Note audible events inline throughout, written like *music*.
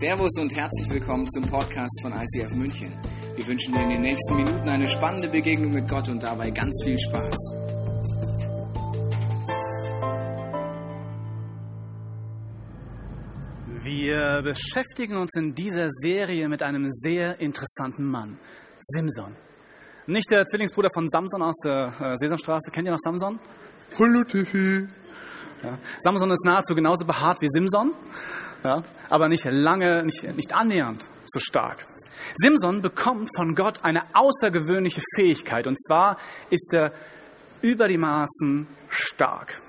Servus und herzlich willkommen zum Podcast von ICF München. Wir wünschen dir in den nächsten Minuten eine spannende Begegnung mit Gott und dabei ganz viel Spaß. Wir beschäftigen uns in dieser Serie mit einem sehr interessanten Mann, Simson. Nicht der Zwillingsbruder von Samson aus der äh, Sesamstraße. Kennt ihr noch Samson? Hallo Tiffy. Ja. Samson ist nahezu genauso behaart wie Simson ja, aber nicht lange, nicht, nicht annähernd so stark. Simson bekommt von Gott eine außergewöhnliche Fähigkeit und zwar ist er über die Maßen stark.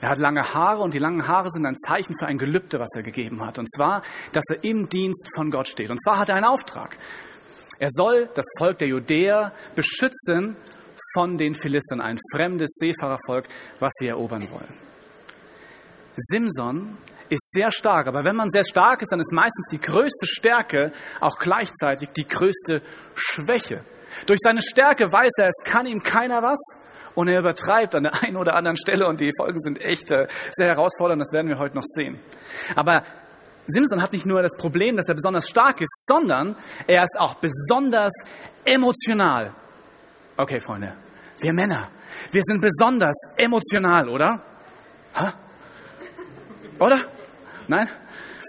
Er hat lange Haare und die langen Haare sind ein Zeichen für ein Gelübde, was er gegeben hat. Und zwar, dass er im Dienst von Gott steht. Und zwar hat er einen Auftrag. Er soll das Volk der Judäer beschützen von den Philistern, ein fremdes Seefahrervolk, was sie erobern wollen. Simson ist sehr stark. Aber wenn man sehr stark ist, dann ist meistens die größte Stärke auch gleichzeitig die größte Schwäche. Durch seine Stärke weiß er, es kann ihm keiner was und er übertreibt an der einen oder anderen Stelle und die Folgen sind echt äh, sehr herausfordernd, das werden wir heute noch sehen. Aber Simpson hat nicht nur das Problem, dass er besonders stark ist, sondern er ist auch besonders emotional. Okay, Freunde, wir Männer, wir sind besonders emotional, oder? Ha? Oder? Nein?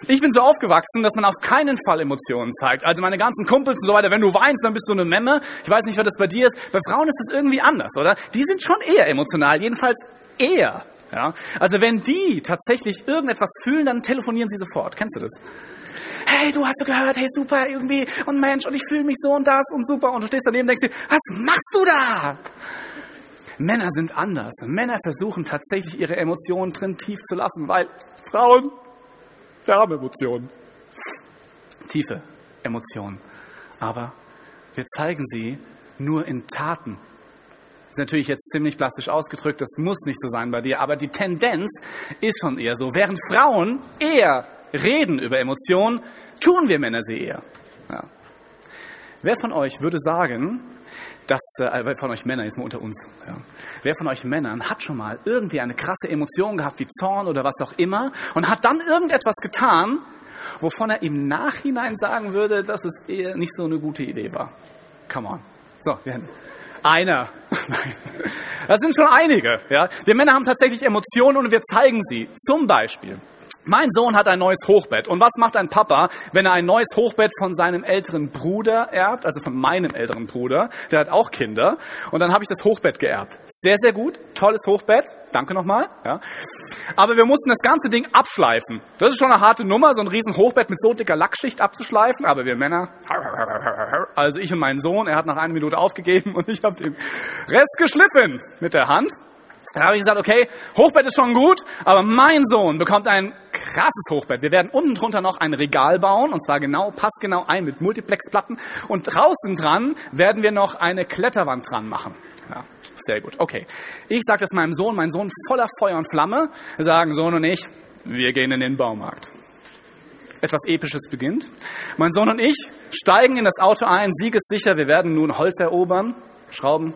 Ich bin so aufgewachsen, dass man auf keinen Fall Emotionen zeigt. Also meine ganzen Kumpels und so weiter, wenn du weinst, dann bist du eine Memme. Ich weiß nicht, was das bei dir ist. Bei Frauen ist das irgendwie anders, oder? Die sind schon eher emotional, jedenfalls eher. Ja? Also wenn die tatsächlich irgendetwas fühlen, dann telefonieren sie sofort. Kennst du das? Hey, du hast du gehört, hey, super, irgendwie, und Mensch, und ich fühle mich so und das und super. Und du stehst daneben und denkst dir, was machst du da? Männer sind anders. Männer versuchen tatsächlich ihre Emotionen drin tief zu lassen, weil Frauen wir haben Emotionen. Tiefe Emotionen. Aber wir zeigen sie nur in Taten. Das ist natürlich jetzt ziemlich plastisch ausgedrückt, das muss nicht so sein bei dir, aber die Tendenz ist schon eher so. Während Frauen eher reden über Emotionen, tun wir Männer sie eher. Ja. Wer von euch würde sagen, dass, äh, wer von euch Männern, ist mal unter uns, ja. wer von euch Männern hat schon mal irgendwie eine krasse Emotion gehabt, wie Zorn oder was auch immer, und hat dann irgendetwas getan, wovon er im Nachhinein sagen würde, dass es eher nicht so eine gute Idee war? Come on. So, wir haben einer. *laughs* Das sind schon einige. Ja. Wir Männer haben tatsächlich Emotionen und wir zeigen sie. Zum Beispiel mein Sohn hat ein neues Hochbett. Und was macht ein Papa, wenn er ein neues Hochbett von seinem älteren Bruder erbt, also von meinem älteren Bruder? Der hat auch Kinder. Und dann habe ich das Hochbett geerbt. Sehr, sehr gut. Tolles Hochbett. Danke nochmal. Ja. Aber wir mussten das ganze Ding abschleifen. Das ist schon eine harte Nummer, so ein riesen Hochbett mit so dicker Lackschicht abzuschleifen. Aber wir Männer, also ich und mein Sohn, er hat nach einer Minute aufgegeben und ich habe den Rest geschliffen mit der Hand. Da habe ich gesagt, okay, Hochbett ist schon gut, aber mein Sohn bekommt ein krasses Hochbett. Wir werden unten drunter noch ein Regal bauen, und zwar genau, passgenau ein mit Multiplexplatten. Und draußen dran werden wir noch eine Kletterwand dran machen. Ja, sehr gut. Okay. Ich sage das meinem Sohn, mein Sohn voller Feuer und Flamme. Sagen, Sohn und ich, wir gehen in den Baumarkt. Etwas Episches beginnt. Mein Sohn und ich steigen in das Auto ein, siegessicher, wir werden nun Holz erobern, Schrauben,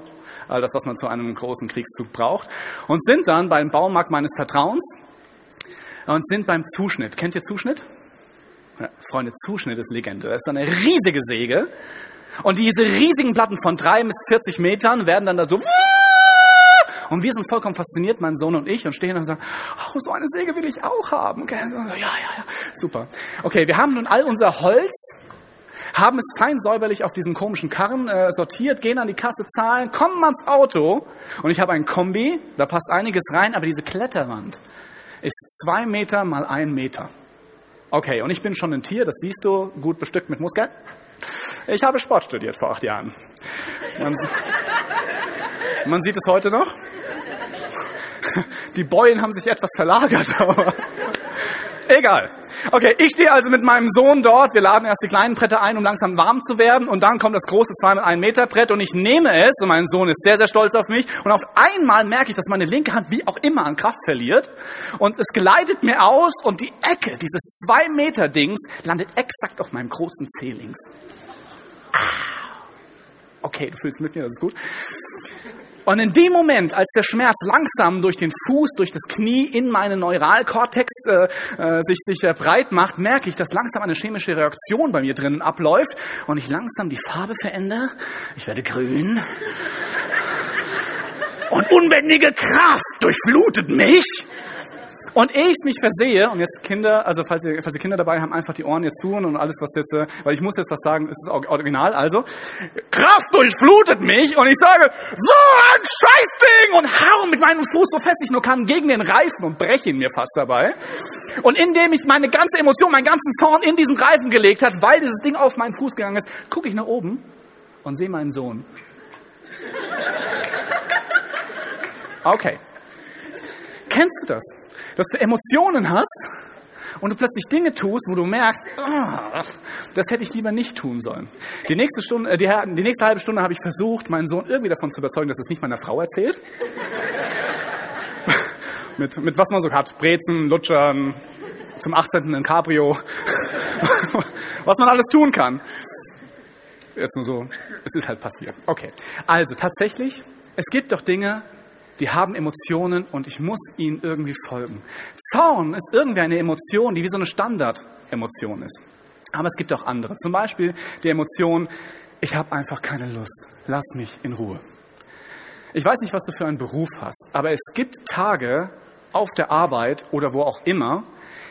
all das, was man zu einem großen Kriegszug braucht, und sind dann beim Baumarkt meines Vertrauens und sind beim Zuschnitt. Kennt ihr Zuschnitt? Ja, Freunde, Zuschnitt ist Legende. Das ist eine riesige Säge. Und diese riesigen Platten von drei bis 40 Metern werden dann da so und wir sind vollkommen fasziniert, mein Sohn und ich, und stehen und sagen, oh, so eine Säge will ich auch haben. Ja, ja, ja, super. Okay, wir haben nun all unser Holz haben es fein säuberlich auf diesen komischen Karren äh, sortiert, gehen an die Kasse, zahlen, kommen ans Auto und ich habe ein Kombi, da passt einiges rein, aber diese Kletterwand ist zwei Meter mal ein Meter. Okay, und ich bin schon ein Tier, das siehst du, gut bestückt mit Muskeln. Ich habe Sport studiert vor acht Jahren. Man, man sieht es heute noch. Die Beulen haben sich etwas verlagert, *laughs* aber egal. Okay, ich stehe also mit meinem Sohn dort. Wir laden erst die kleinen Bretter ein, um langsam warm zu werden. Und dann kommt das große 2 mit 1 Meter Brett und ich nehme es. Und mein Sohn ist sehr, sehr stolz auf mich. Und auf einmal merke ich, dass meine linke Hand wie auch immer an Kraft verliert. Und es gleitet mir aus und die Ecke dieses 2 Meter Dings landet exakt auf meinem großen Zeh links. Ah. Okay, du fühlst mit mir, das ist gut. Und in dem Moment, als der Schmerz langsam durch den Fuß, durch das Knie in meinen Neuralkortex äh, äh, sich, sich äh, breit macht, merke ich, dass langsam eine chemische Reaktion bei mir drinnen abläuft und ich langsam die Farbe verändere. Ich werde grün. Und unbändige Kraft durchflutet mich. Und ehe ich mich versehe, und jetzt Kinder, also falls ihr, falls ihr Kinder dabei haben, einfach die Ohren jetzt tun und alles, was jetzt, äh, weil ich muss jetzt was sagen, ist das Original, also, Kraft durchflutet mich und ich sage, so ein Scheißding und hau mit meinem Fuß so fest ich nur kann gegen den Reifen und breche ihn mir fast dabei. Und indem ich meine ganze Emotion, meinen ganzen Zorn in diesen Reifen gelegt hat, weil dieses Ding auf meinen Fuß gegangen ist, gucke ich nach oben und sehe meinen Sohn. Okay. Kennst du das? Dass du Emotionen hast und du plötzlich Dinge tust, wo du merkst, oh, das hätte ich lieber nicht tun sollen. Die nächste, Stunde, äh, die, die nächste halbe Stunde habe ich versucht, meinen Sohn irgendwie davon zu überzeugen, dass es nicht meiner Frau erzählt. *laughs* mit, mit was man so hat, Brezen, Lutschern, zum 18. ein Cabrio, *laughs* was man alles tun kann. Jetzt nur so, es ist halt passiert. Okay, also tatsächlich, es gibt doch Dinge, die haben Emotionen und ich muss ihnen irgendwie folgen. Zorn ist irgendwie eine Emotion, die wie so eine Standardemotion ist. Aber es gibt auch andere. Zum Beispiel die Emotion, ich habe einfach keine Lust, lass mich in Ruhe. Ich weiß nicht, was du für einen Beruf hast, aber es gibt Tage auf der Arbeit oder wo auch immer,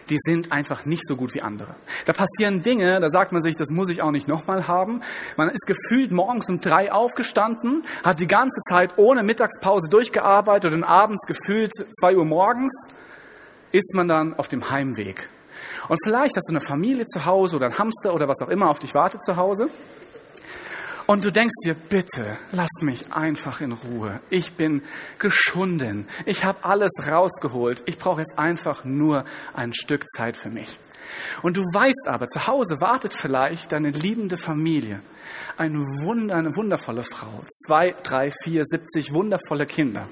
die sind einfach nicht so gut wie andere. Da passieren Dinge, da sagt man sich, das muss ich auch nicht nochmal haben. Man ist gefühlt morgens um drei aufgestanden, hat die ganze Zeit ohne Mittagspause durchgearbeitet und abends gefühlt zwei Uhr morgens ist man dann auf dem Heimweg. Und vielleicht hast du eine Familie zu Hause oder ein Hamster oder was auch immer auf dich wartet zu Hause. Und du denkst dir, bitte, lasst mich einfach in Ruhe. Ich bin geschunden. Ich habe alles rausgeholt. Ich brauche jetzt einfach nur ein Stück Zeit für mich. Und du weißt aber, zu Hause wartet vielleicht deine liebende Familie. Eine, Wunder, eine wundervolle Frau. Zwei, drei, vier, siebzig wundervolle Kinder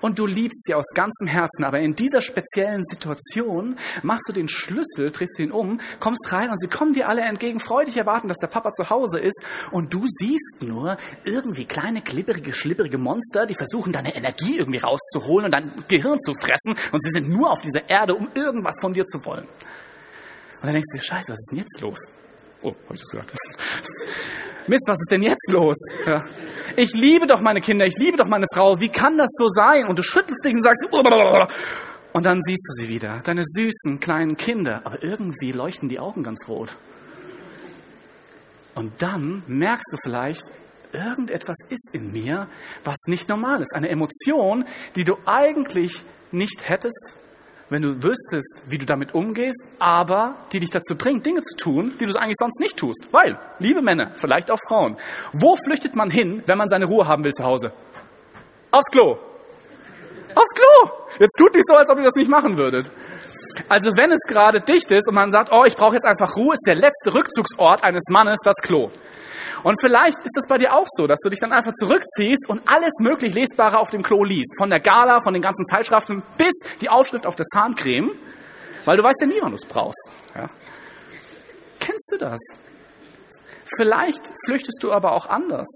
und du liebst sie aus ganzem Herzen. Aber in dieser speziellen Situation machst du den Schlüssel, drehst du ihn um, kommst rein und sie kommen dir alle entgegen, freudig erwarten, dass der Papa zu Hause ist und du siehst nur irgendwie kleine, klipperige, schlipperige Monster, die versuchen, deine Energie irgendwie rauszuholen und dein Gehirn zu fressen und sie sind nur auf dieser Erde, um irgendwas von dir zu wollen. Und dann denkst du dir, scheiße, was ist denn jetzt los? Oh, habe ich das gesagt? *laughs* Mist, was ist denn jetzt los? Ja. Ich liebe doch meine Kinder, ich liebe doch meine Frau. Wie kann das so sein? Und du schüttelst dich und sagst, *laughs* und dann siehst du sie wieder, deine süßen kleinen Kinder. Aber irgendwie leuchten die Augen ganz rot. Und dann merkst du vielleicht, irgendetwas ist in mir, was nicht normal ist. Eine Emotion, die du eigentlich nicht hättest, wenn du wüsstest, wie du damit umgehst, aber die dich dazu bringt, Dinge zu tun, die du eigentlich sonst nicht tust. Weil, liebe Männer, vielleicht auch Frauen, wo flüchtet man hin, wenn man seine Ruhe haben will zu Hause? Aufs Klo. Aufs Klo. Jetzt tut nicht so, als ob ihr das nicht machen würdet. Also wenn es gerade dicht ist und man sagt, oh, ich brauche jetzt einfach Ruhe, ist der letzte Rückzugsort eines Mannes das Klo. Und vielleicht ist es bei dir auch so, dass du dich dann einfach zurückziehst und alles möglich Lesbare auf dem Klo liest. Von der Gala, von den ganzen Zeitschriften bis die Aufschrift auf der Zahncreme, weil du weißt ja nie, wann du es brauchst. Ja. Kennst du das? Vielleicht flüchtest du aber auch anders.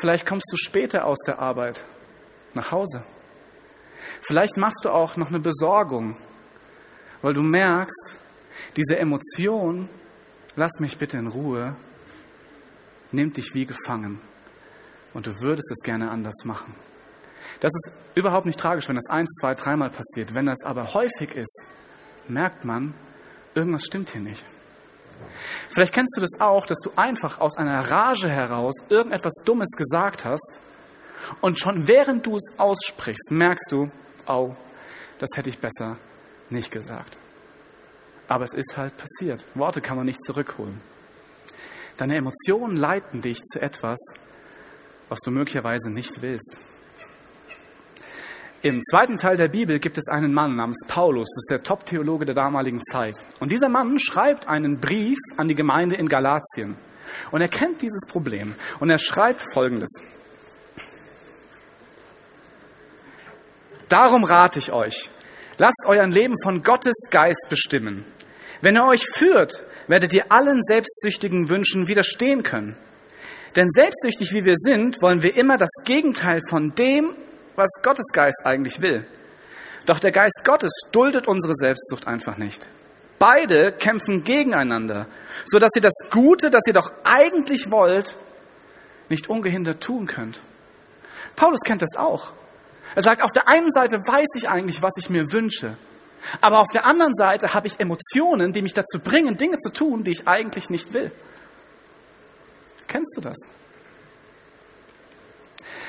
Vielleicht kommst du später aus der Arbeit nach Hause. Vielleicht machst du auch noch eine Besorgung, weil du merkst, diese Emotion, lass mich bitte in Ruhe, nimmt dich wie gefangen. Und du würdest es gerne anders machen. Das ist überhaupt nicht tragisch, wenn das eins, zwei, dreimal passiert. Wenn das aber häufig ist, merkt man, irgendwas stimmt hier nicht. Vielleicht kennst du das auch, dass du einfach aus einer Rage heraus irgendetwas Dummes gesagt hast und schon während du es aussprichst, merkst du, au, das hätte ich besser nicht gesagt. Aber es ist halt passiert. Worte kann man nicht zurückholen. Deine Emotionen leiten dich zu etwas, was du möglicherweise nicht willst. Im zweiten Teil der Bibel gibt es einen Mann namens Paulus, das ist der Top-Theologe der damaligen Zeit. Und dieser Mann schreibt einen Brief an die Gemeinde in Galatien. Und er kennt dieses Problem. Und er schreibt Folgendes. Darum rate ich euch, lasst euer Leben von Gottes Geist bestimmen. Wenn er euch führt, werdet ihr allen selbstsüchtigen Wünschen widerstehen können. Denn selbstsüchtig wie wir sind, wollen wir immer das Gegenteil von dem, was Gottes Geist eigentlich will. Doch der Geist Gottes duldet unsere Selbstsucht einfach nicht. Beide kämpfen gegeneinander, so dass ihr das Gute, das ihr doch eigentlich wollt, nicht ungehindert tun könnt. Paulus kennt das auch. Er sagt, auf der einen Seite weiß ich eigentlich, was ich mir wünsche. Aber auf der anderen Seite habe ich Emotionen, die mich dazu bringen, Dinge zu tun, die ich eigentlich nicht will. Kennst du das?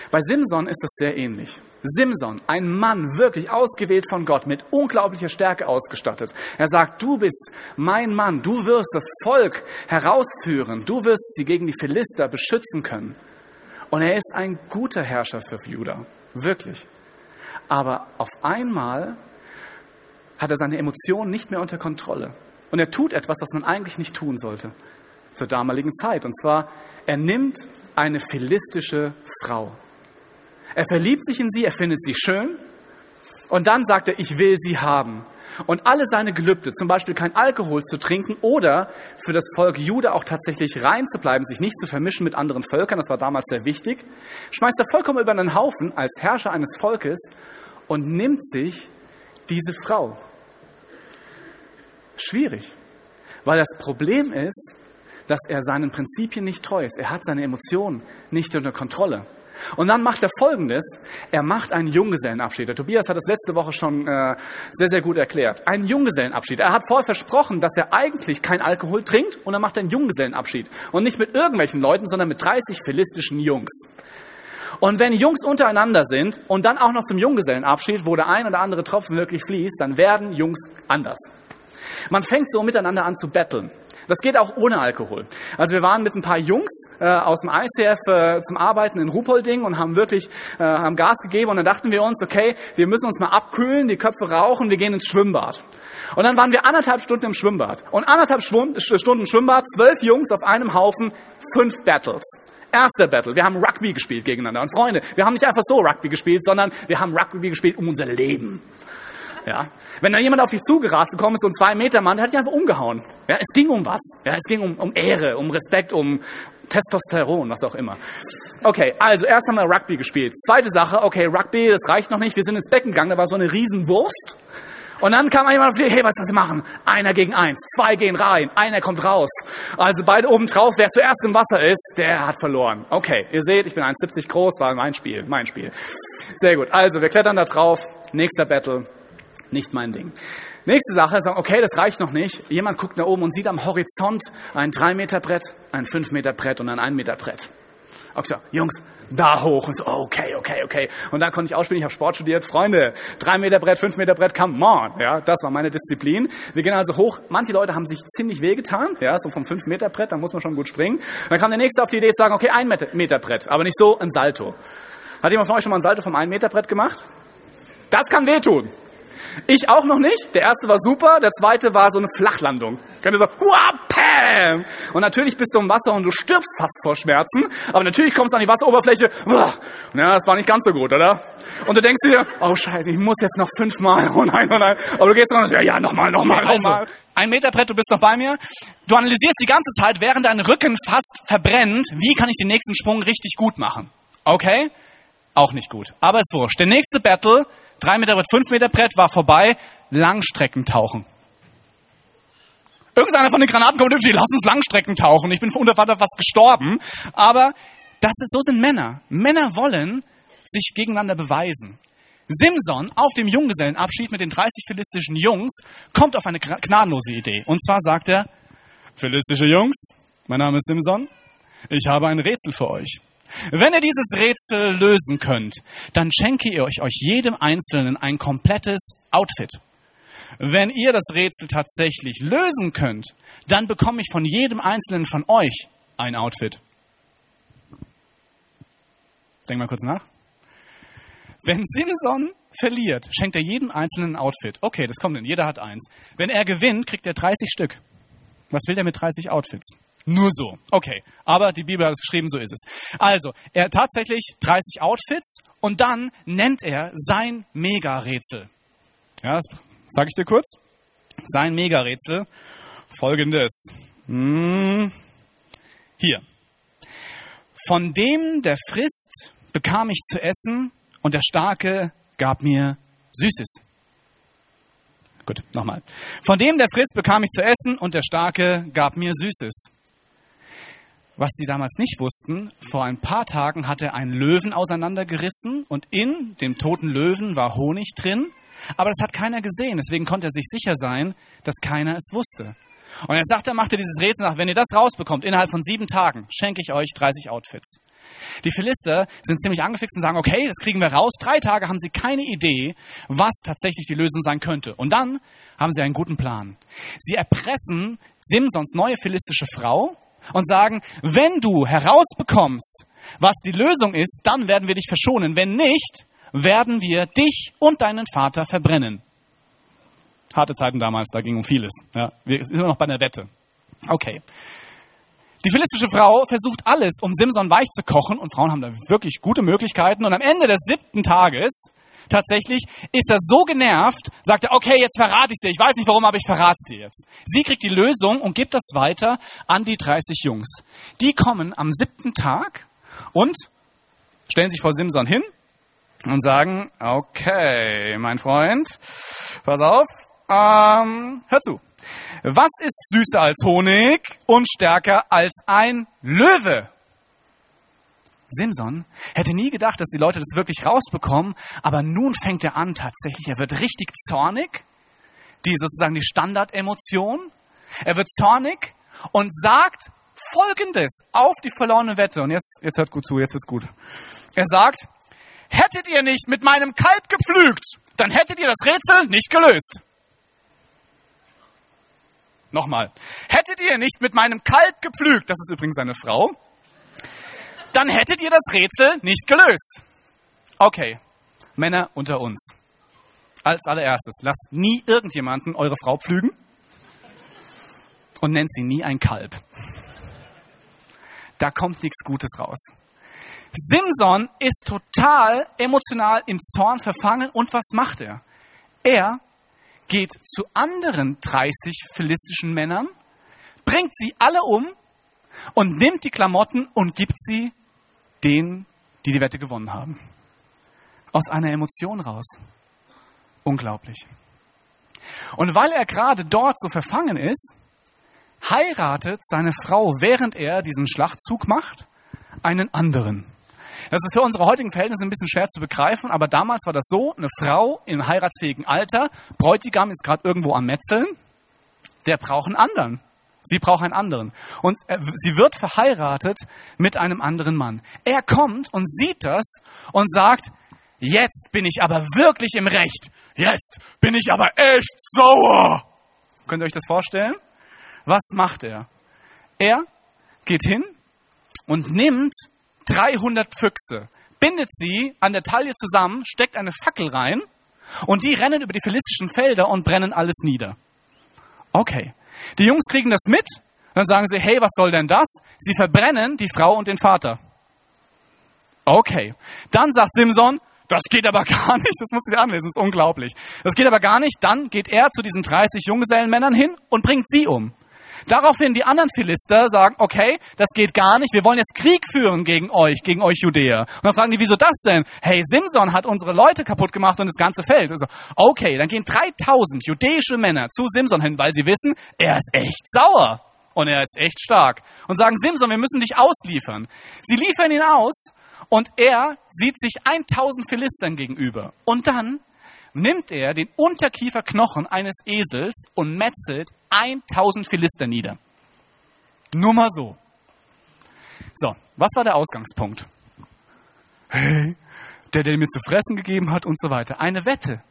Bei Simson ist es sehr ähnlich. Simson, ein Mann, wirklich ausgewählt von Gott, mit unglaublicher Stärke ausgestattet. Er sagt, du bist mein Mann, du wirst das Volk herausführen, du wirst sie gegen die Philister beschützen können. Und er ist ein guter Herrscher für Juda, wirklich. Aber auf einmal hat er seine Emotionen nicht mehr unter Kontrolle. Und er tut etwas, was man eigentlich nicht tun sollte zur damaligen Zeit. Und zwar, er nimmt eine philistische Frau. Er verliebt sich in sie, er findet sie schön. Und dann sagt er, ich will sie haben. Und alle seine Gelübde, zum Beispiel kein Alkohol zu trinken oder für das Volk Jude auch tatsächlich rein zu bleiben, sich nicht zu vermischen mit anderen Völkern, das war damals sehr wichtig, schmeißt er vollkommen über einen Haufen als Herrscher eines Volkes und nimmt sich diese Frau. Schwierig, weil das Problem ist, dass er seinen Prinzipien nicht treu ist. Er hat seine Emotionen nicht unter Kontrolle. Und dann macht er Folgendes. Er macht einen Junggesellenabschied. Der Tobias hat das letzte Woche schon äh, sehr, sehr gut erklärt. Einen Junggesellenabschied. Er hat vorher versprochen, dass er eigentlich kein Alkohol trinkt und er macht einen Junggesellenabschied. Und nicht mit irgendwelchen Leuten, sondern mit 30 philistischen Jungs. Und wenn Jungs untereinander sind und dann auch noch zum Junggesellenabschied, wo der ein oder andere Tropfen wirklich fließt, dann werden Jungs anders. Man fängt so miteinander an zu betteln. Das geht auch ohne Alkohol. Also wir waren mit ein paar Jungs äh, aus dem ICF äh, zum Arbeiten in Ruhpolding und haben wirklich äh, haben Gas gegeben und dann dachten wir uns, okay, wir müssen uns mal abkühlen, die Köpfe rauchen, wir gehen ins Schwimmbad. Und dann waren wir anderthalb Stunden im Schwimmbad. Und anderthalb Stunden Schwimmbad, zwölf Jungs auf einem Haufen, fünf Battles. Erster Battle. Wir haben Rugby gespielt gegeneinander. Und Freunde, wir haben nicht einfach so Rugby gespielt, sondern wir haben Rugby gespielt um unser Leben. Ja. Wenn da jemand auf dich zugerast gekommen ist, so ein zwei Meter Mann, der hat dich einfach umgehauen. Ja, es ging um was. Ja, es ging um, um Ehre, um Respekt, um Testosteron, was auch immer. Okay, also erst haben wir Rugby gespielt. Zweite Sache, okay, Rugby, das reicht noch nicht. Wir sind ins Becken gegangen, da war so eine Riesenwurst. Und dann kam jemand auf die, hey, was was wir machen? Einer gegen eins, zwei gehen rein, einer kommt raus. Also beide oben drauf, wer zuerst im Wasser ist, der hat verloren. Okay, ihr seht, ich bin 1,70 groß, war mein Spiel, mein Spiel. Sehr gut, also wir klettern da drauf, nächster Battle, nicht mein Ding. Nächste Sache, sagen, okay, das reicht noch nicht. Jemand guckt nach oben und sieht am Horizont ein 3 Meter Brett, ein 5 Meter Brett und ein 1 Meter Brett. Okay, so, Jungs, da hoch. Und so, okay, okay, okay. Und da konnte ich ausspielen, ich habe Sport studiert. Freunde, 3 Meter Brett, 5 Meter Brett, come on. Ja, das war meine Disziplin. Wir gehen also hoch. Manche Leute haben sich ziemlich wehgetan. Ja, so vom 5 Meter Brett, da muss man schon gut springen. dann kam der Nächste auf die Idee zu sagen, okay, 1 Meter Brett, aber nicht so ein Salto. Hat jemand von euch schon mal ein Salto vom 1 Meter Brett gemacht? Das kann wehtun. Ich auch noch nicht. Der erste war super, der zweite war so eine Flachlandung. Kennt ihr so, Pam! Und natürlich bist du im Wasser und du stirbst fast vor Schmerzen, aber natürlich kommst du an die Wasseroberfläche. Ja, das war nicht ganz so gut, oder? Und du denkst dir, oh Scheiße, ich muss jetzt noch fünfmal. *laughs* Oh nein, oh nein. Aber du gehst dann und ja, ja, nochmal, nochmal, nochmal. Also, ein Meter Brett, du bist noch bei mir. Du analysierst die ganze Zeit, während dein Rücken fast verbrennt, wie kann ich den nächsten Sprung richtig gut machen? Okay? Auch nicht gut. Aber ist wurscht. Der nächste Battle Drei Meter Brett, fünf Meter Brett war vorbei. Langstreckentauchen. Irgendeiner von den Granaten kommt und sagt, lass uns Langstrecken tauchen. Ich bin unter Vater fast gestorben. Aber das ist, so sind Männer. Männer wollen sich gegeneinander beweisen. Simson auf dem Junggesellenabschied mit den 30 philistischen Jungs kommt auf eine gnadenlose Idee. Und zwar sagt er, philistische Jungs, mein Name ist Simson, ich habe ein Rätsel für euch. Wenn ihr dieses Rätsel lösen könnt, dann schenke ich euch, euch jedem Einzelnen ein komplettes Outfit. Wenn ihr das Rätsel tatsächlich lösen könnt, dann bekomme ich von jedem Einzelnen von euch ein Outfit. Denk mal kurz nach. Wenn Simson verliert, schenkt er jedem Einzelnen ein Outfit. Okay, das kommt denn. Jeder hat eins. Wenn er gewinnt, kriegt er 30 Stück. Was will der mit 30 Outfits? Nur so. Okay. Aber die Bibel hat es geschrieben, so ist es. Also, er tatsächlich 30 Outfits und dann nennt er sein Mega-Rätsel. Ja, das sage ich dir kurz. Sein Mega-Rätsel. Folgendes. Hm. Hier. Von dem, der frisst, bekam ich zu essen und der Starke gab mir Süßes. Gut, nochmal. Von dem, der frisst, bekam ich zu essen und der Starke gab mir Süßes. Was die damals nicht wussten, vor ein paar Tagen hat er einen Löwen auseinandergerissen und in dem toten Löwen war Honig drin, aber das hat keiner gesehen, deswegen konnte er sich sicher sein, dass keiner es wusste. Und er sagt, er machte dieses Rätsel nach, wenn ihr das rausbekommt, innerhalb von sieben Tagen, schenke ich euch 30 Outfits. Die Philister sind ziemlich angefixt und sagen, okay, das kriegen wir raus. Drei Tage haben sie keine Idee, was tatsächlich die Lösung sein könnte. Und dann haben sie einen guten Plan. Sie erpressen Simsons neue philistische Frau und sagen, wenn du herausbekommst, was die Lösung ist, dann werden wir dich verschonen. Wenn nicht, werden wir dich und deinen Vater verbrennen. Harte Zeiten damals, da ging um vieles. Ja, wir sind immer noch bei einer Wette. Okay. Die philistische Frau versucht alles, um Simson weich zu kochen und Frauen haben da wirklich gute Möglichkeiten und am Ende des siebten Tages tatsächlich ist er so genervt, sagt er, okay, jetzt verrate ich dir. Ich weiß nicht warum, aber ich verrate dir jetzt. Sie kriegt die Lösung und gibt das weiter an die 30 Jungs. Die kommen am siebten Tag und stellen sich vor Simson hin und sagen, okay, mein Freund, pass auf, ähm, hör zu. Was ist süßer als Honig und stärker als ein Löwe? Simson hätte nie gedacht, dass die Leute das wirklich rausbekommen, aber nun fängt er an tatsächlich, er wird richtig zornig, die sozusagen die Standardemotion. Er wird zornig und sagt Folgendes auf die verlorene Wette. Und jetzt, jetzt hört gut zu, jetzt wird's gut. Er sagt, hättet ihr nicht mit meinem Kalb gepflügt, dann hättet ihr das Rätsel nicht gelöst. Nochmal. Hättet ihr nicht mit meinem Kalb gepflügt, das ist übrigens seine Frau, dann hättet ihr das Rätsel nicht gelöst. Okay, Männer unter uns. Als allererstes, lasst nie irgendjemanden eure Frau pflügen und nennt sie nie ein Kalb. Da kommt nichts Gutes raus. Simson ist total emotional im Zorn verfangen und was macht er? Er geht zu anderen 30 philistischen Männern, bringt sie alle um und nimmt die Klamotten und gibt sie denen, die die Wette gewonnen haben. Aus einer Emotion raus. Unglaublich. Und weil er gerade dort so verfangen ist, heiratet seine Frau, während er diesen Schlachtzug macht, einen anderen. Das ist für unsere heutigen Verhältnisse ein bisschen schwer zu begreifen, aber damals war das so, eine Frau im heiratsfähigen Alter, Bräutigam ist gerade irgendwo am Metzeln, der braucht einen anderen. Sie braucht einen anderen. Und sie wird verheiratet mit einem anderen Mann. Er kommt und sieht das und sagt, jetzt bin ich aber wirklich im Recht. Jetzt bin ich aber echt sauer. Könnt ihr euch das vorstellen? Was macht er? Er geht hin und nimmt 300 Füchse, bindet sie an der Taille zusammen, steckt eine Fackel rein und die rennen über die philistischen Felder und brennen alles nieder. Okay. Die Jungs kriegen das mit, dann sagen sie, hey, was soll denn das? Sie verbrennen die Frau und den Vater. Okay. Dann sagt Simson, das geht aber *laughs* gar nicht, das du dir anlesen, das ist unglaublich. Das geht aber gar nicht. Dann geht er zu diesen 30 Junggesellenmännern hin und bringt sie um. Daraufhin die anderen Philister sagen, okay, das geht gar nicht, wir wollen jetzt Krieg führen gegen euch, gegen euch Judäer. Und dann fragen die, wieso das denn? Hey, Simson hat unsere Leute kaputt gemacht und das ganze Feld. Also, okay, dann gehen 3000 judäische Männer zu Simson hin, weil sie wissen, er ist echt sauer und er ist echt stark. Und sagen, Simson, wir müssen dich ausliefern. Sie liefern ihn aus und er sieht sich 1000 Philistern gegenüber. Und dann nimmt er den Unterkieferknochen eines Esels und metzelt 1000 Philister nieder. Nur mal so. So, was war der Ausgangspunkt? Hey, der, der mir zu fressen gegeben hat und so weiter. Eine Wette.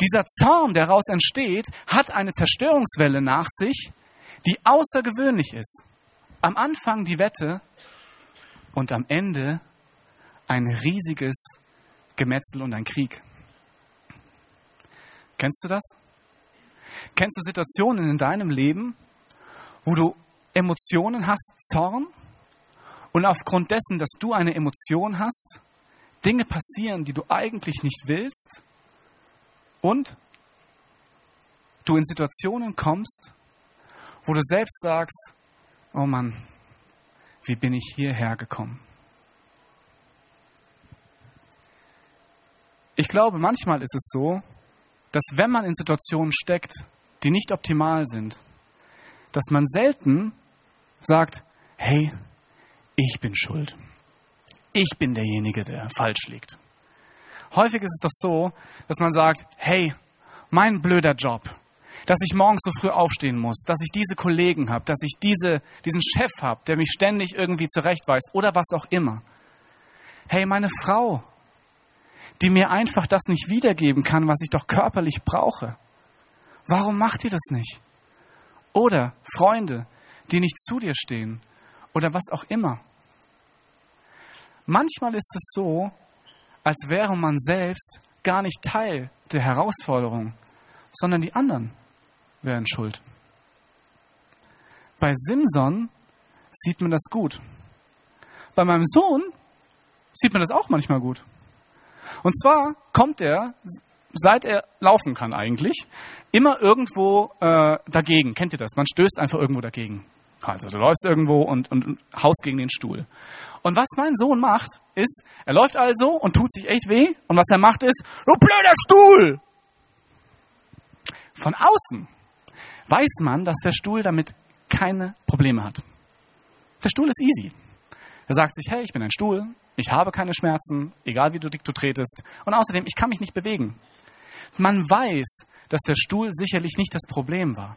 Dieser Zorn, der daraus entsteht, hat eine Zerstörungswelle nach sich, die außergewöhnlich ist. Am Anfang die Wette und am Ende ein riesiges Gemetzel und ein Krieg. Kennst du das? Kennst du Situationen in deinem Leben, wo du Emotionen hast, Zorn, und aufgrund dessen, dass du eine Emotion hast, Dinge passieren, die du eigentlich nicht willst, und du in Situationen kommst, wo du selbst sagst, oh Mann, wie bin ich hierher gekommen? Ich glaube, manchmal ist es so, dass wenn man in Situationen steckt, die nicht optimal sind, dass man selten sagt, hey, ich bin schuld. Ich bin derjenige, der falsch liegt. Häufig ist es doch so, dass man sagt, hey, mein blöder Job, dass ich morgens so früh aufstehen muss, dass ich diese Kollegen habe, dass ich diese, diesen Chef habe, der mich ständig irgendwie zurechtweist oder was auch immer. Hey, meine Frau, die mir einfach das nicht wiedergeben kann, was ich doch körperlich brauche. Warum macht ihr das nicht? Oder Freunde, die nicht zu dir stehen oder was auch immer. Manchmal ist es so, als wäre man selbst gar nicht Teil der Herausforderung, sondern die anderen wären schuld. Bei Simson sieht man das gut. Bei meinem Sohn sieht man das auch manchmal gut. Und zwar kommt er, seit er laufen kann eigentlich, immer irgendwo äh, dagegen. Kennt ihr das? Man stößt einfach irgendwo dagegen. Also du läufst irgendwo und, und, und haust gegen den Stuhl. Und was mein Sohn macht, ist, er läuft also und tut sich echt weh. Und was er macht ist, du blöder Stuhl! Von außen weiß man, dass der Stuhl damit keine Probleme hat. Der Stuhl ist easy. Er sagt sich, hey, ich bin ein Stuhl, ich habe keine Schmerzen, egal wie du dick du tretest. Und außerdem, ich kann mich nicht bewegen. Man weiß, dass der Stuhl sicherlich nicht das Problem war.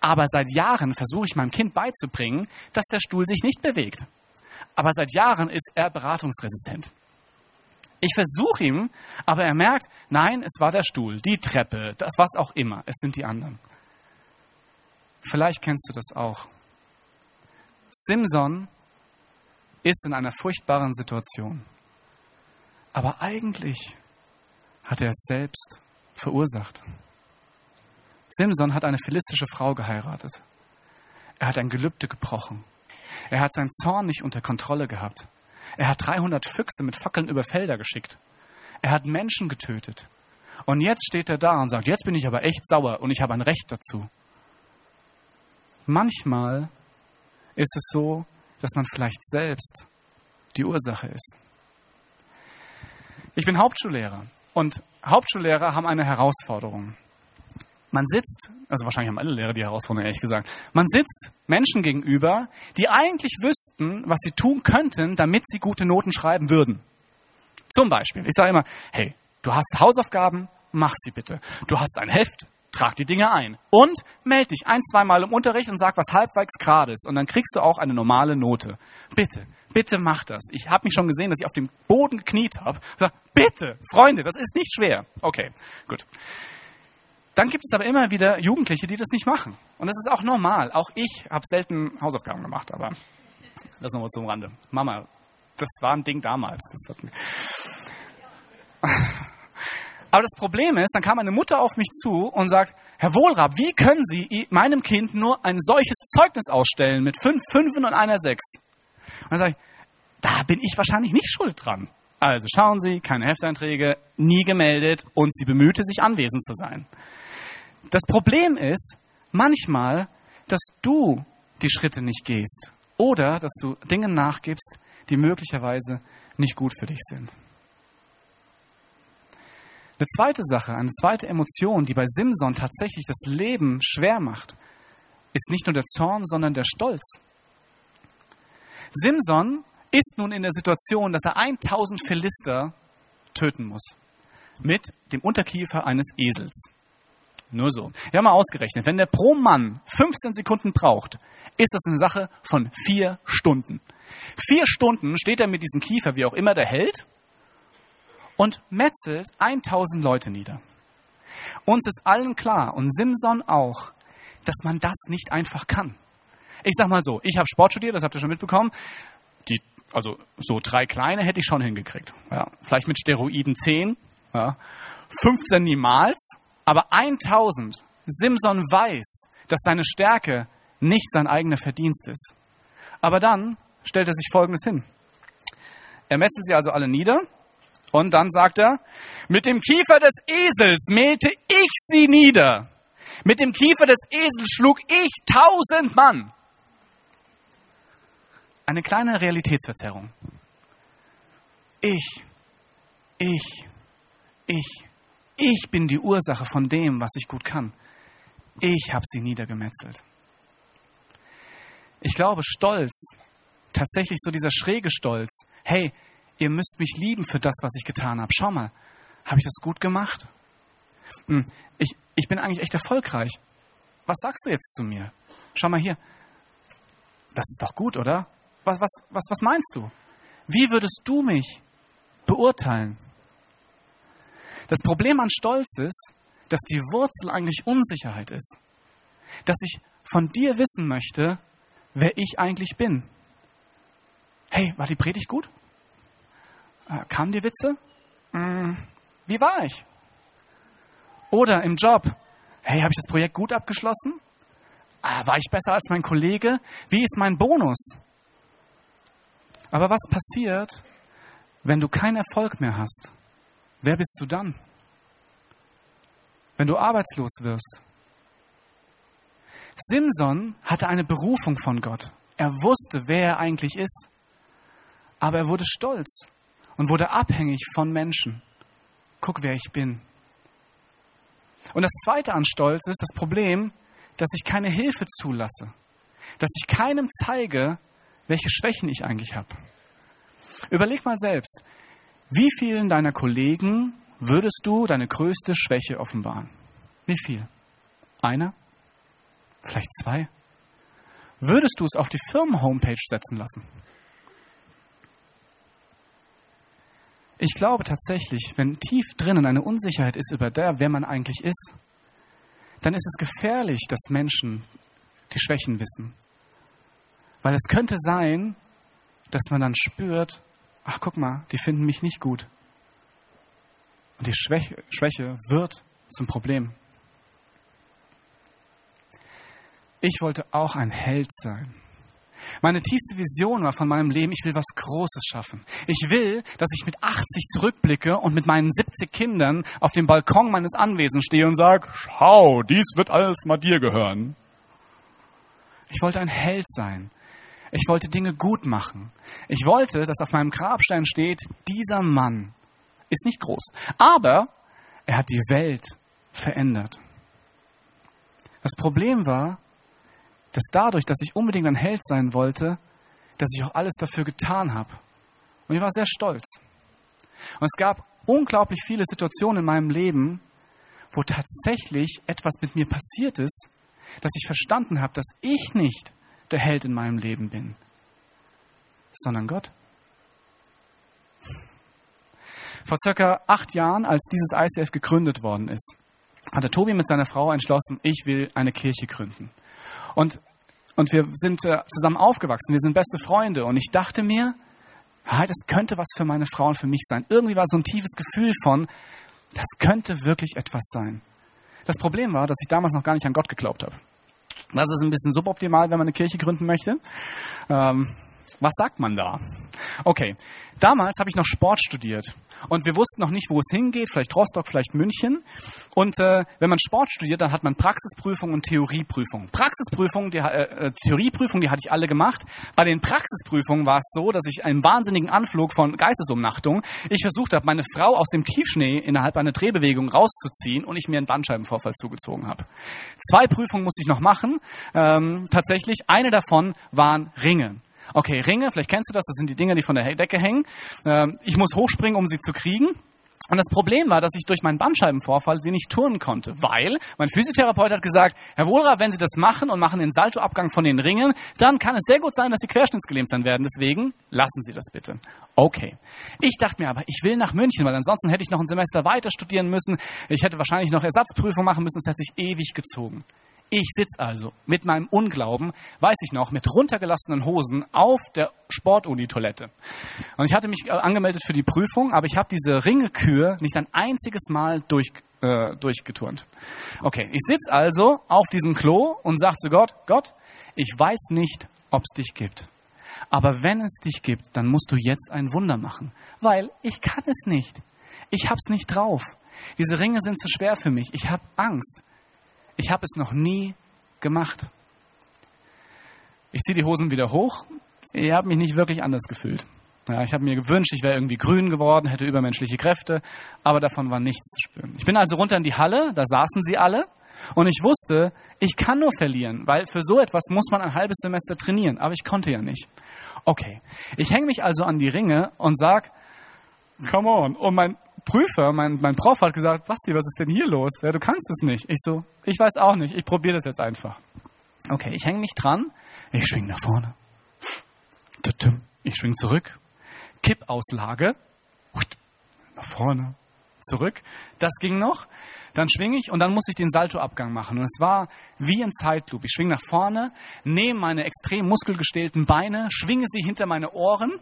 Aber seit Jahren versuche ich meinem Kind beizubringen, dass der Stuhl sich nicht bewegt. Aber seit Jahren ist er beratungsresistent. Ich versuche ihm, aber er merkt, nein, es war der Stuhl, die Treppe, das was auch immer, es sind die anderen. Vielleicht kennst du das auch. Simson ist in einer furchtbaren Situation. Aber eigentlich hat er es selbst verursacht. Simson hat eine philistische Frau geheiratet. Er hat ein Gelübde gebrochen. Er hat seinen Zorn nicht unter Kontrolle gehabt. Er hat 300 Füchse mit Fackeln über Felder geschickt. Er hat Menschen getötet. Und jetzt steht er da und sagt, jetzt bin ich aber echt sauer und ich habe ein Recht dazu. Manchmal ist es so, dass man vielleicht selbst die Ursache ist. Ich bin Hauptschullehrer und Hauptschullehrer haben eine Herausforderung. Man sitzt, also wahrscheinlich haben alle Lehrer die Herausforderung, ehrlich gesagt, man sitzt Menschen gegenüber, die eigentlich wüssten, was sie tun könnten, damit sie gute Noten schreiben würden. Zum Beispiel, ich sage immer, hey, du hast Hausaufgaben, mach sie bitte. Du hast ein Heft, trag die Dinge ein. Und melde dich ein, zweimal im Unterricht und sag, was halbwegs gerade ist. Und dann kriegst du auch eine normale Note. Bitte, bitte mach das. Ich habe mich schon gesehen, dass ich auf dem Boden gekniet habe. Bitte, Freunde, das ist nicht schwer. Okay, gut. Dann gibt es aber immer wieder Jugendliche, die das nicht machen. Und das ist auch normal. Auch ich habe selten Hausaufgaben gemacht, aber das nochmal zum Rande. Mama, das war ein Ding damals. Aber das Problem ist, dann kam eine Mutter auf mich zu und sagt, Herr Wohlrab, wie können Sie meinem Kind nur ein solches Zeugnis ausstellen mit fünf Fünfen und einer Sechs? Und dann sage ich, da bin ich wahrscheinlich nicht schuld dran. Also schauen Sie, keine Hefteinträge, nie gemeldet und sie bemühte sich anwesend zu sein. Das Problem ist manchmal, dass du die Schritte nicht gehst oder dass du Dinge nachgibst, die möglicherweise nicht gut für dich sind. Eine zweite Sache, eine zweite Emotion, die bei Simson tatsächlich das Leben schwer macht, ist nicht nur der Zorn, sondern der Stolz. Simson ist nun in der Situation, dass er 1000 Philister töten muss. Mit dem Unterkiefer eines Esels. Nur so. Wir haben mal ausgerechnet, wenn der pro Mann 15 Sekunden braucht, ist das eine Sache von vier Stunden. Vier Stunden steht er mit diesem Kiefer, wie auch immer der hält, und metzelt 1000 Leute nieder. Uns ist allen klar, und Simson auch, dass man das nicht einfach kann. Ich sag mal so, ich habe Sport studiert, das habt ihr schon mitbekommen. Die, also so drei kleine hätte ich schon hingekriegt. Ja, vielleicht mit Steroiden 10, ja, 15 niemals, aber 1000. Simson weiß, dass seine Stärke nicht sein eigener Verdienst ist. Aber dann stellt er sich Folgendes hin. Er metzelt sie also alle nieder und dann sagt er, mit dem Kiefer des Esels mähte ich sie nieder. Mit dem Kiefer des Esels schlug ich tausend Mann. eine kleine Realitätsverzerrung. Ich, ich, ich, ich bin die Ursache von dem, was ich gut kann. Ich habe sie niedergemetzelt. Ich glaube, Stolz, tatsächlich so dieser schräge Stolz, hey, ihr müsst mich lieben für das, was ich getan habe. Schau mal, habe ich das gut gemacht? Hm, ich, ich bin eigentlich echt erfolgreich. Was sagst du jetzt zu mir? Schau mal hier. Das ist doch gut, oder? Was, was, was, was meinst du? Wie würdest du mich beurteilen? Das Problem an Stolz ist, dass die Wurzel eigentlich Unsicherheit ist. Dass ich von dir wissen möchte, wer ich eigentlich bin. Hey, war die Predigt gut? Äh, kamen die Witze? Hm, wie war ich? Oder im Job. Hey, habe ich das Projekt gut abgeschlossen? Ah, war ich besser als mein Kollege? Wie ist mein Bonus? Aber was passiert, wenn du keinen Erfolg mehr hast? Wer bist du dann? Wenn du arbeitslos wirst? Simson hatte eine Berufung von Gott. Er wusste, wer er eigentlich ist. Aber er wurde stolz und wurde abhängig von Menschen. Guck, wer ich bin. Und das Zweite an Stolz ist das Problem, dass ich keine Hilfe zulasse. Dass ich keinem zeige, welche Schwächen ich eigentlich habe. Überleg mal selbst, wie vielen deiner Kollegen würdest du deine größte Schwäche offenbaren? Wie viel? Einer? Vielleicht zwei? Würdest du es auf die Firmen-Homepage setzen lassen? Ich glaube tatsächlich, wenn tief drinnen eine Unsicherheit ist über der, wer man eigentlich ist, dann ist es gefährlich, dass Menschen die Schwächen wissen. Weil es könnte sein, dass man dann spürt, ach guck mal, die finden mich nicht gut. Und die Schwäche, Schwäche wird zum Problem. Ich wollte auch ein Held sein. Meine tiefste Vision war von meinem Leben, ich will was Großes schaffen. Ich will, dass ich mit 80 zurückblicke und mit meinen 70 Kindern auf dem Balkon meines Anwesens stehe und sage, schau, dies wird alles mal dir gehören. Ich wollte ein Held sein. Ich wollte Dinge gut machen. Ich wollte, dass auf meinem Grabstein steht, dieser Mann ist nicht groß, aber er hat die Welt verändert. Das Problem war, dass dadurch, dass ich unbedingt ein Held sein wollte, dass ich auch alles dafür getan habe. Und ich war sehr stolz. Und es gab unglaublich viele Situationen in meinem Leben, wo tatsächlich etwas mit mir passiert ist, dass ich verstanden habe, dass ich nicht der Held in meinem Leben bin, sondern Gott. Vor circa acht Jahren, als dieses ICF gegründet worden ist, hatte Tobi mit seiner Frau entschlossen, ich will eine Kirche gründen. Und, und wir sind äh, zusammen aufgewachsen, wir sind beste Freunde. Und ich dachte mir, das könnte was für meine Frau und für mich sein. Irgendwie war so ein tiefes Gefühl von, das könnte wirklich etwas sein. Das Problem war, dass ich damals noch gar nicht an Gott geglaubt habe. Das ist ein bisschen suboptimal, wenn man eine Kirche gründen möchte. Ähm, was sagt man da? Okay, damals habe ich noch Sport studiert und wir wussten noch nicht, wo es hingeht, vielleicht Rostock, vielleicht München. Und äh, wenn man Sport studiert, dann hat man Praxisprüfung und Theorieprüfung. Praxisprüfung, die, äh, Theorieprüfung, die hatte ich alle gemacht. Bei den Praxisprüfungen war es so, dass ich einen wahnsinnigen Anflug von Geistesumnachtung, ich versucht habe, meine Frau aus dem Tiefschnee innerhalb einer Drehbewegung rauszuziehen und ich mir einen Bandscheibenvorfall zugezogen habe. Zwei Prüfungen musste ich noch machen. Ähm, tatsächlich, eine davon waren Ringe. Okay, Ringe, vielleicht kennst du das, das sind die Dinger, die von der Decke hängen. Ähm, ich muss hochspringen, um sie zu kriegen. Und das Problem war, dass ich durch meinen Bandscheibenvorfall sie nicht turnen konnte, weil mein Physiotherapeut hat gesagt, Herr Wohlra, wenn Sie das machen und machen den Saltoabgang von den Ringen, dann kann es sehr gut sein, dass Sie querschnittsgelähmt sein werden. Deswegen lassen Sie das bitte. Okay. Ich dachte mir aber, ich will nach München, weil ansonsten hätte ich noch ein Semester weiter studieren müssen. Ich hätte wahrscheinlich noch Ersatzprüfung machen müssen. Es hätte sich ewig gezogen. Ich sitze also mit meinem Unglauben, weiß ich noch, mit runtergelassenen Hosen auf der Sportuni-Toilette. Und ich hatte mich äh, angemeldet für die Prüfung, aber ich habe diese Ringekür nicht ein einziges Mal durch, äh, durchgeturnt. Okay, ich sitze also auf diesem Klo und sage zu Gott, Gott, ich weiß nicht, ob es dich gibt. Aber wenn es dich gibt, dann musst du jetzt ein Wunder machen, weil ich kann es nicht. Ich hab's nicht drauf. Diese Ringe sind zu schwer für mich. Ich habe Angst. Ich habe es noch nie gemacht. Ich ziehe die Hosen wieder hoch. ich habe mich nicht wirklich anders gefühlt. Ja, ich habe mir gewünscht, ich wäre irgendwie grün geworden, hätte übermenschliche Kräfte, aber davon war nichts zu spüren. Ich bin also runter in die Halle, da saßen sie alle und ich wusste, ich kann nur verlieren, weil für so etwas muss man ein halbes Semester trainieren, aber ich konnte ja nicht. Okay, ich hänge mich also an die Ringe und sag, come on. Und mein Prüfer, mein, mein Prof hat gesagt, Basti, was ist denn hier los? Ja, du kannst es nicht. Ich so, ich weiß auch nicht, ich probiere das jetzt einfach. Okay, ich hänge mich dran, ich schwing nach vorne. Ich schwing zurück. Kippauslage. Nach vorne. Zurück. Das ging noch. Dann schwinge ich und dann muss ich den Saltoabgang machen. Und es war wie ein Zeitloop. Ich schwinge nach vorne, nehme meine extrem muskelgestählten Beine, schwinge sie hinter meine Ohren,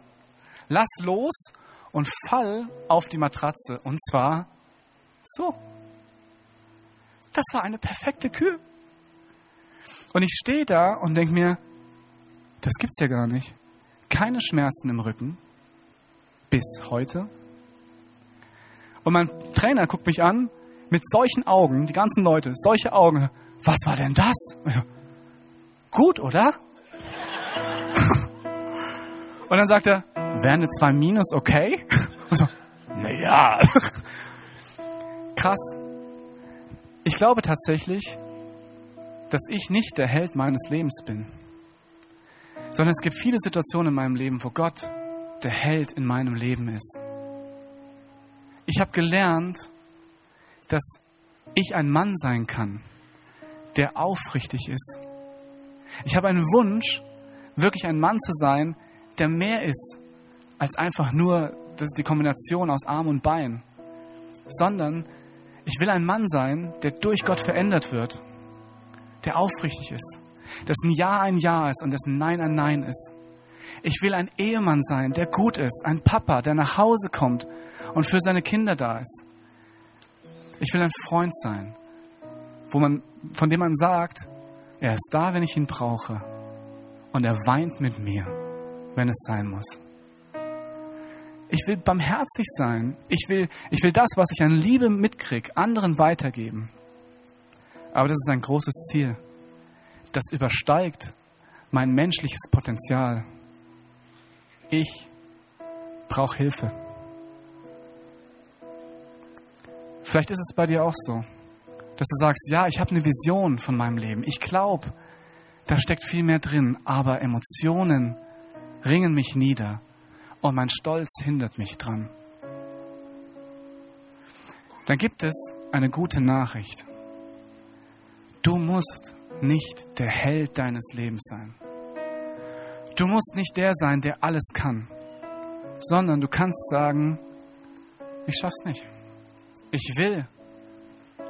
lass los und fall auf die Matratze. Und zwar so. Das war eine perfekte Kür. Und ich stehe da und denke mir, das gibt's ja gar nicht. Keine Schmerzen im Rücken. Bis heute. Und mein Trainer guckt mich an mit solchen Augen, die ganzen Leute, solche Augen. Was war denn das? Gut, oder? *laughs* Und dann sagt er, wären eine 2 minus okay? *laughs* Und so, naja. Krass. Ich glaube tatsächlich, dass ich nicht der Held meines Lebens bin, sondern es gibt viele Situationen in meinem Leben, wo Gott der Held in meinem Leben ist. Ich habe gelernt, dass ich ein Mann sein kann, der aufrichtig ist. Ich habe einen Wunsch, wirklich ein Mann zu sein, der mehr ist als einfach nur die Kombination aus Arm und Bein, sondern ich will ein Mann sein, der durch Gott verändert wird, der aufrichtig ist, dessen Ja ein Ja ist und dessen Nein ein Nein ist. Ich will ein Ehemann sein, der gut ist, ein Papa, der nach Hause kommt und für seine Kinder da ist. Ich will ein Freund sein, wo man, von dem man sagt, er ist da, wenn ich ihn brauche und er weint mit mir, wenn es sein muss. Ich will barmherzig sein. Ich will, ich will das, was ich an Liebe mitkriege, anderen weitergeben. Aber das ist ein großes Ziel. Das übersteigt mein menschliches Potenzial. Ich brauche Hilfe. Vielleicht ist es bei dir auch so, dass du sagst, ja, ich habe eine Vision von meinem Leben. Ich glaube, da steckt viel mehr drin, aber Emotionen ringen mich nieder und mein Stolz hindert mich dran. Dann gibt es eine gute Nachricht. Du musst nicht der Held deines Lebens sein. Du musst nicht der sein, der alles kann, sondern du kannst sagen, ich schaff's nicht. Ich will,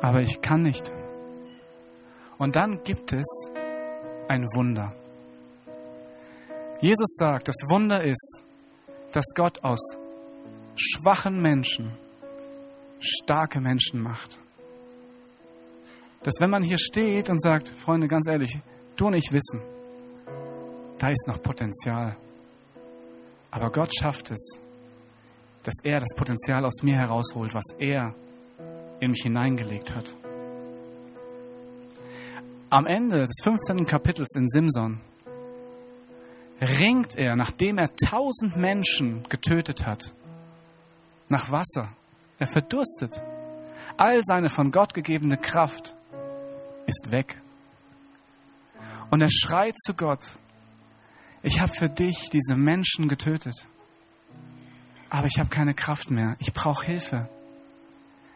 aber ich kann nicht. Und dann gibt es ein Wunder. Jesus sagt, das Wunder ist, dass Gott aus schwachen Menschen starke Menschen macht. Dass wenn man hier steht und sagt, Freunde, ganz ehrlich, du und ich wissen, da ist noch Potenzial. Aber Gott schafft es, dass er das Potenzial aus mir herausholt, was er in mich hineingelegt hat. Am Ende des 15. Kapitels in Simson ringt er, nachdem er tausend Menschen getötet hat, nach Wasser. Er verdurstet. All seine von Gott gegebene Kraft ist weg. Und er schreit zu Gott, ich habe für dich diese Menschen getötet, aber ich habe keine Kraft mehr. Ich brauche Hilfe.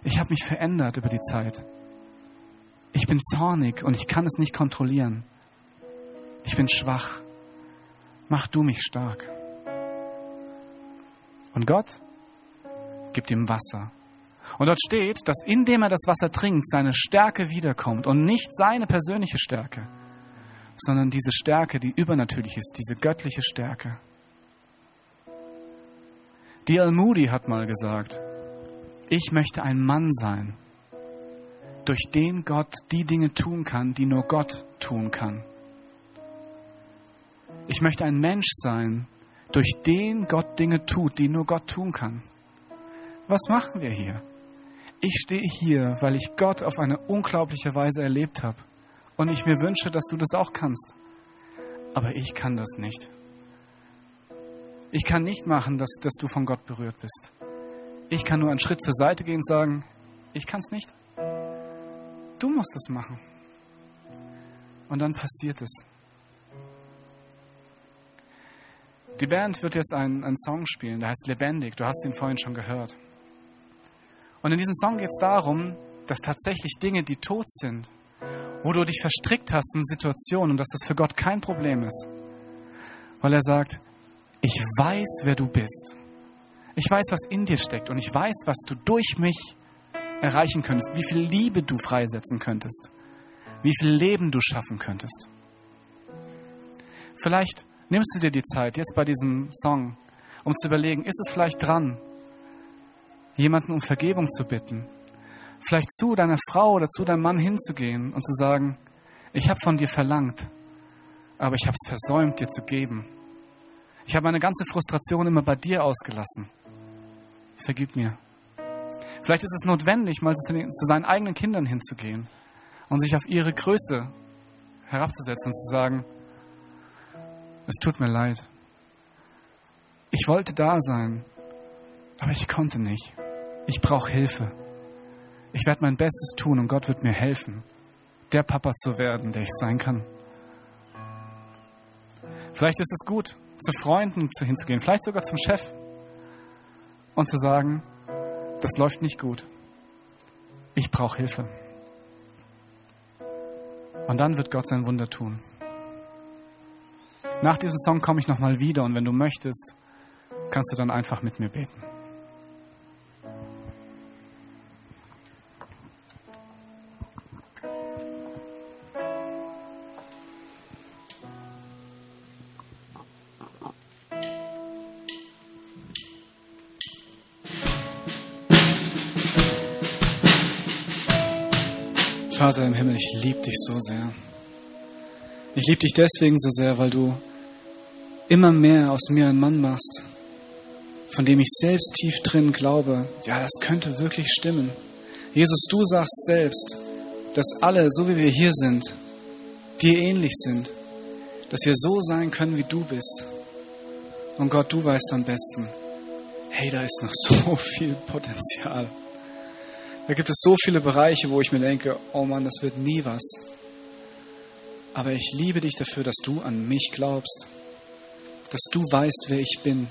Ich habe mich verändert über die Zeit. Ich bin zornig und ich kann es nicht kontrollieren. Ich bin schwach mach du mich stark. Und Gott gibt ihm Wasser. Und dort steht, dass indem er das Wasser trinkt, seine Stärke wiederkommt und nicht seine persönliche Stärke, sondern diese Stärke, die übernatürlich ist, diese göttliche Stärke. D.L. Moody hat mal gesagt, ich möchte ein Mann sein, durch den Gott die Dinge tun kann, die nur Gott tun kann. Ich möchte ein Mensch sein, durch den Gott Dinge tut, die nur Gott tun kann. Was machen wir hier? Ich stehe hier, weil ich Gott auf eine unglaubliche Weise erlebt habe. Und ich mir wünsche, dass du das auch kannst. Aber ich kann das nicht. Ich kann nicht machen, dass, dass du von Gott berührt bist. Ich kann nur einen Schritt zur Seite gehen und sagen, ich kann es nicht. Du musst es machen. Und dann passiert es. Die Band wird jetzt einen, einen Song spielen, der heißt Lebendig. Du hast ihn vorhin schon gehört. Und in diesem Song geht es darum, dass tatsächlich Dinge, die tot sind, wo du dich verstrickt hast in Situationen und dass das für Gott kein Problem ist. Weil er sagt, ich weiß, wer du bist. Ich weiß, was in dir steckt und ich weiß, was du durch mich erreichen könntest, wie viel Liebe du freisetzen könntest, wie viel Leben du schaffen könntest. Vielleicht nimmst du dir die Zeit jetzt bei diesem Song, um zu überlegen, ist es vielleicht dran, jemanden um Vergebung zu bitten, vielleicht zu deiner Frau oder zu deinem Mann hinzugehen und zu sagen, ich habe von dir verlangt, aber ich habe es versäumt, dir zu geben. Ich habe meine ganze Frustration immer bei dir ausgelassen. Vergib mir. Vielleicht ist es notwendig, mal zu, seinen eigenen Kindern hinzugehen und sich auf ihre Größe herabzusetzen und zu sagen, es tut mir leid. Ich wollte da sein, aber ich konnte nicht. Ich brauche Hilfe. Ich werde mein Bestes tun und Gott wird mir helfen, der Papa zu werden, der ich sein kann. Vielleicht ist es gut, zu Freunden hinzugehen, vielleicht sogar zum Chef und zu sagen, das läuft nicht gut. Ich brauche Hilfe. Und dann wird Gott sein Wunder tun. Nach diesem Song komme ich nochmal wieder und wenn du möchtest, kannst du dann einfach mit mir beten. Vater im Himmel, ich liebe dich so sehr. Ich liebe dich deswegen so sehr, weil du immer mehr aus mir einen Mann machst, von dem ich selbst tief drin glaube, ja, das könnte wirklich stimmen. Jesus, du sagst selbst, dass alle, so wie wir hier sind, dir ähnlich sind, dass wir so sein können, wie du bist. Und Gott, du weißt am besten, hey, da ist noch *laughs* so viel Potenzial. Da gibt es so viele Bereiche, wo ich mir denke, oh Mann, das wird nie was. Aber ich liebe dich dafür, dass du an mich glaubst, dass du weißt, wer ich bin.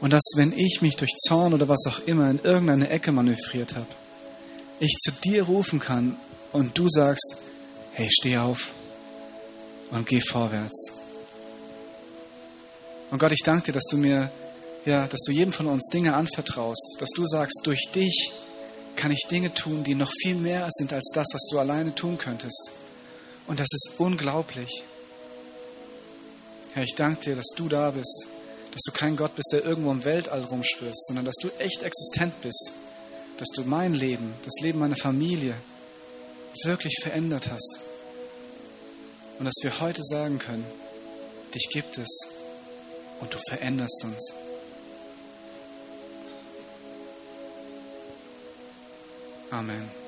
Und dass, wenn ich mich durch Zorn oder was auch immer in irgendeine Ecke manövriert habe, ich zu dir rufen kann und du sagst, hey, steh auf und geh vorwärts. Und Gott, ich danke dir, dass du mir, ja, dass du jedem von uns Dinge anvertraust, dass du sagst, durch dich kann ich Dinge tun, die noch viel mehr sind als das, was du alleine tun könntest. Und das ist unglaublich. Herr, ich danke dir, dass du da bist, dass du kein Gott bist, der irgendwo im Weltall rumschwirrst, sondern dass du echt existent bist, dass du mein Leben, das Leben meiner Familie wirklich verändert hast. Und dass wir heute sagen können, dich gibt es und du veränderst uns. Amen.